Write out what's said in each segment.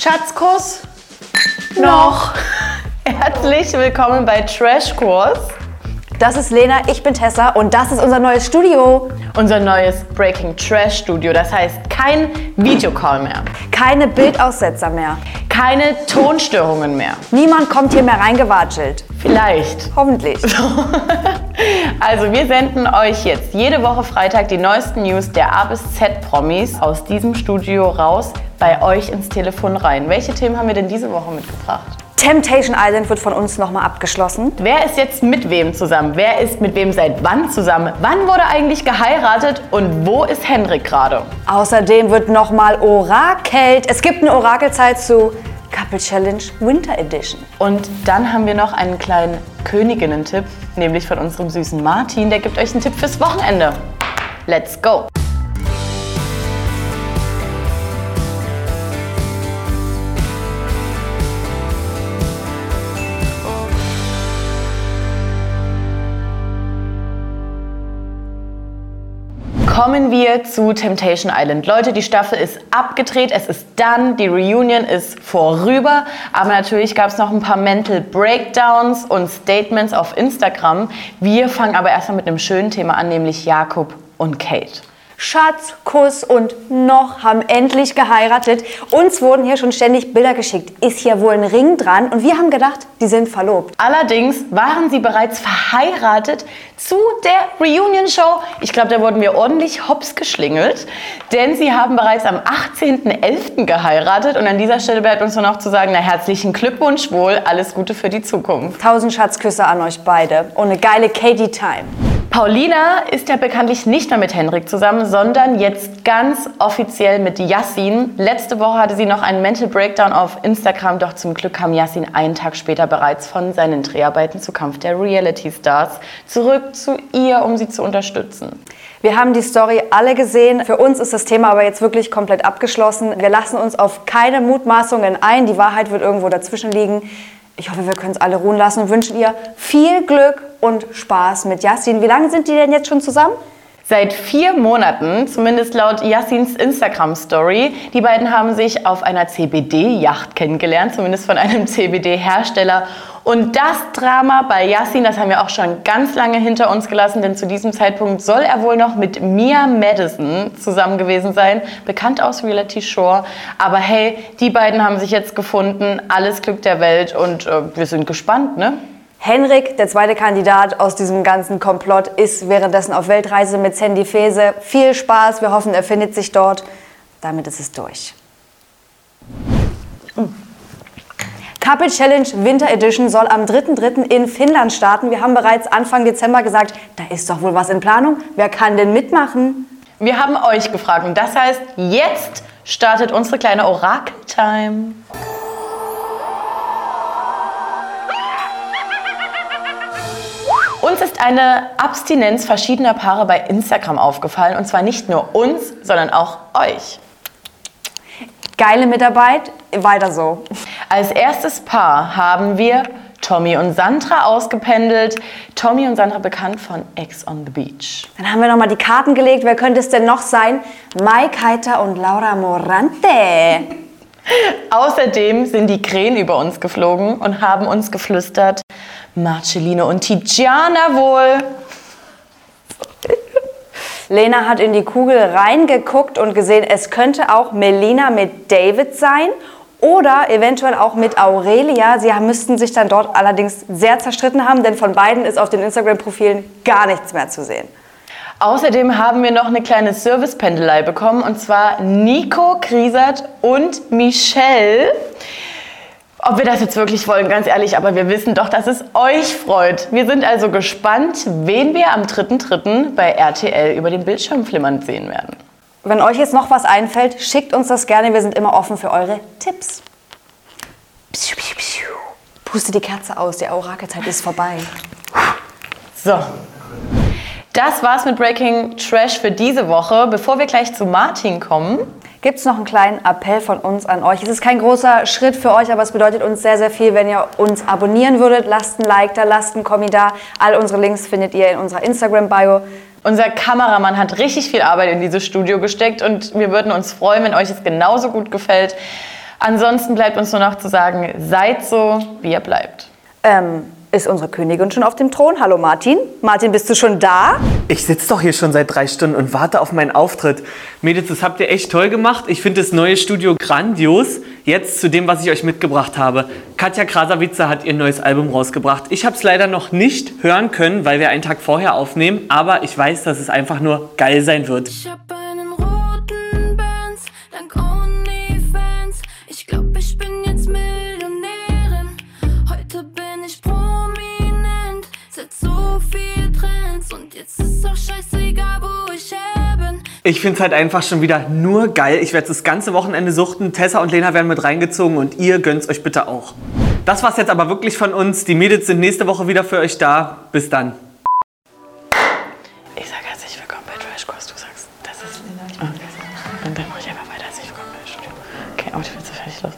Schatzkuss? Noch. Herzlich willkommen bei Trashkurs. Das ist Lena, ich bin Tessa und das ist unser neues Studio. Unser neues Breaking Trash Studio. Das heißt kein Videocall mehr. Keine Bildaussetzer mehr. Keine Tonstörungen mehr. Niemand kommt hier mehr reingewatschelt. Vielleicht. Hoffentlich. Also wir senden euch jetzt jede Woche Freitag die neuesten News der A bis Z Promis aus diesem Studio raus bei euch ins Telefon rein. Welche Themen haben wir denn diese Woche mitgebracht? Temptation Island wird von uns nochmal abgeschlossen. Wer ist jetzt mit wem zusammen? Wer ist mit wem seit wann zusammen? Wann wurde eigentlich geheiratet und wo ist Henrik gerade? Außerdem wird nochmal orakelt. Es gibt eine Orakelzeit zu Couple Challenge Winter Edition. Und dann haben wir noch einen kleinen Königinnen-Tipp, nämlich von unserem süßen Martin. Der gibt euch einen Tipp fürs Wochenende. Let's go! Kommen wir zu Temptation Island. Leute, die Staffel ist abgedreht, es ist done, die Reunion ist vorüber, aber natürlich gab es noch ein paar Mental Breakdowns und Statements auf Instagram. Wir fangen aber erstmal mit einem schönen Thema an, nämlich Jakob und Kate. Schatz, Kuss und noch haben endlich geheiratet. Uns wurden hier schon ständig Bilder geschickt. Ist hier wohl ein Ring dran? Und wir haben gedacht, die sind verlobt. Allerdings waren sie bereits verheiratet zu der Reunion-Show. Ich glaube, da wurden wir ordentlich hops geschlingelt, denn sie haben bereits am 18.11. geheiratet. Und an dieser Stelle bleibt uns nur noch zu sagen, na herzlichen Glückwunsch wohl, alles Gute für die Zukunft. Tausend Schatzküsse an euch beide und eine geile Katie-Time. Paulina ist ja bekanntlich nicht mehr mit Henrik zusammen, sondern jetzt ganz offiziell mit Yassin. Letzte Woche hatte sie noch einen Mental Breakdown auf Instagram, doch zum Glück kam Yassin einen Tag später bereits von seinen Dreharbeiten zu Kampf der Reality Stars zurück zu ihr, um sie zu unterstützen. Wir haben die Story alle gesehen. Für uns ist das Thema aber jetzt wirklich komplett abgeschlossen. Wir lassen uns auf keine Mutmaßungen ein. Die Wahrheit wird irgendwo dazwischen liegen. Ich hoffe, wir können es alle ruhen lassen und wünschen ihr viel Glück und Spaß mit Yassin. Wie lange sind die denn jetzt schon zusammen? Seit vier Monaten, zumindest laut Yassins Instagram-Story. Die beiden haben sich auf einer CBD-Yacht kennengelernt, zumindest von einem CBD-Hersteller. Und das Drama bei Yassin, das haben wir auch schon ganz lange hinter uns gelassen, denn zu diesem Zeitpunkt soll er wohl noch mit Mia Madison zusammen gewesen sein, bekannt aus Reality Shore. Aber hey, die beiden haben sich jetzt gefunden, alles Glück der Welt und äh, wir sind gespannt, ne? Henrik, der zweite Kandidat aus diesem ganzen Komplott, ist währenddessen auf Weltreise mit Sandy Fese. Viel Spaß, wir hoffen, er findet sich dort. Damit ist es durch. Couple Challenge Winter Edition soll am 3.3. in Finnland starten. Wir haben bereits Anfang Dezember gesagt, da ist doch wohl was in Planung. Wer kann denn mitmachen? Wir haben euch gefragt und das heißt, jetzt startet unsere kleine Orakel-Time. Uns ist eine Abstinenz verschiedener Paare bei Instagram aufgefallen und zwar nicht nur uns, sondern auch euch. Geile Mitarbeit, weiter so. Als erstes Paar haben wir Tommy und Sandra ausgependelt. Tommy und Sandra bekannt von Ex on the Beach. Dann haben wir nochmal die Karten gelegt. Wer könnte es denn noch sein? Mike Heiter und Laura Morante. Außerdem sind die Krähen über uns geflogen und haben uns geflüstert, Marcelino und Tiziana wohl. Lena hat in die Kugel reingeguckt und gesehen, es könnte auch Melina mit David sein oder eventuell auch mit Aurelia. Sie müssten sich dann dort allerdings sehr zerstritten haben, denn von beiden ist auf den Instagram-Profilen gar nichts mehr zu sehen. Außerdem haben wir noch eine kleine Servicependelei bekommen und zwar Nico Krisert und Michelle. Ob wir das jetzt wirklich wollen, ganz ehrlich, aber wir wissen doch, dass es euch freut. Wir sind also gespannt, wen wir am 3.3. bei RTL über den Bildschirm flimmern sehen werden. Wenn euch jetzt noch was einfällt, schickt uns das gerne. Wir sind immer offen für eure Tipps. Puste die Kerze aus, die Orakelzeit ist vorbei. So. Das war's mit Breaking Trash für diese Woche. Bevor wir gleich zu Martin kommen, gibt es noch einen kleinen Appell von uns an euch. Es ist kein großer Schritt für euch, aber es bedeutet uns sehr, sehr viel, wenn ihr uns abonnieren würdet. Lasst ein Like da, lasst einen Kommentar. All unsere Links findet ihr in unserer Instagram-Bio. Unser Kameramann hat richtig viel Arbeit in dieses Studio gesteckt und wir würden uns freuen, wenn euch es genauso gut gefällt. Ansonsten bleibt uns nur noch zu sagen, seid so, wie ihr bleibt. Ähm, ist unsere Königin schon auf dem Thron? Hallo Martin. Martin, bist du schon da? Ich sitze doch hier schon seit drei Stunden und warte auf meinen Auftritt. Mädels, das habt ihr echt toll gemacht. Ich finde das neue Studio grandios. Jetzt zu dem, was ich euch mitgebracht habe. Katja Krasavice hat ihr neues Album rausgebracht. Ich habe es leider noch nicht hören können, weil wir einen Tag vorher aufnehmen. Aber ich weiß, dass es einfach nur geil sein wird. Ich Ich finde es halt einfach schon wieder nur geil. Ich werde das ganze Wochenende suchten. Tessa und Lena werden mit reingezogen und ihr gönnt euch bitte auch. Das war's jetzt aber wirklich von uns. Die Mädels sind nächste Woche wieder für euch da. Bis dann. Ich sage herzlich willkommen bei Trash Course. Du sagst, das ist Lena. Okay. Und dann mache ich einfach weiter. Herzlich willkommen bei Studio. Okay, Audi, willst du fertig los?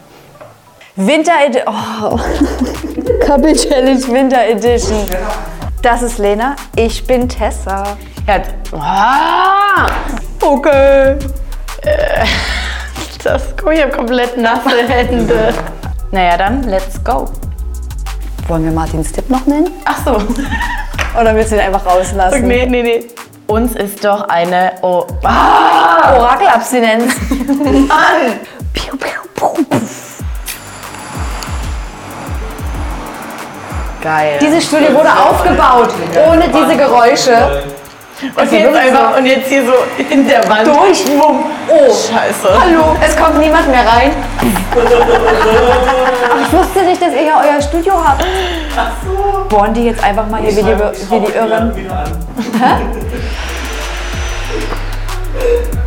Winter Edition. Oh. Couple Challenge Winter Edition. Das ist Lena. Ich bin Tessa. Herz. Ah, okay. Äh, Das, guck, ich habe komplett nasse Hände. Naja, dann, let's go. Wollen wir Martins Tipp noch nennen? Ach so. Oder willst du ihn einfach rauslassen? Nee, nee, nee. Uns ist doch eine. Oh. Ah, Orakelabstinenz. Mann! Piu, piu, piu. Geil. Dieses Studio wurde aufgebaut ohne diese Geräusche. Und, jetzt einfach, und jetzt hier so in der Wand. Durch. Oh, Scheiße. hallo. Es kommt niemand mehr rein. Ach, ich wusste nicht, dass ihr ja euer Studio habt. Ach so. Bohren die jetzt einfach mal hier wie die, wie die Irren? Hä?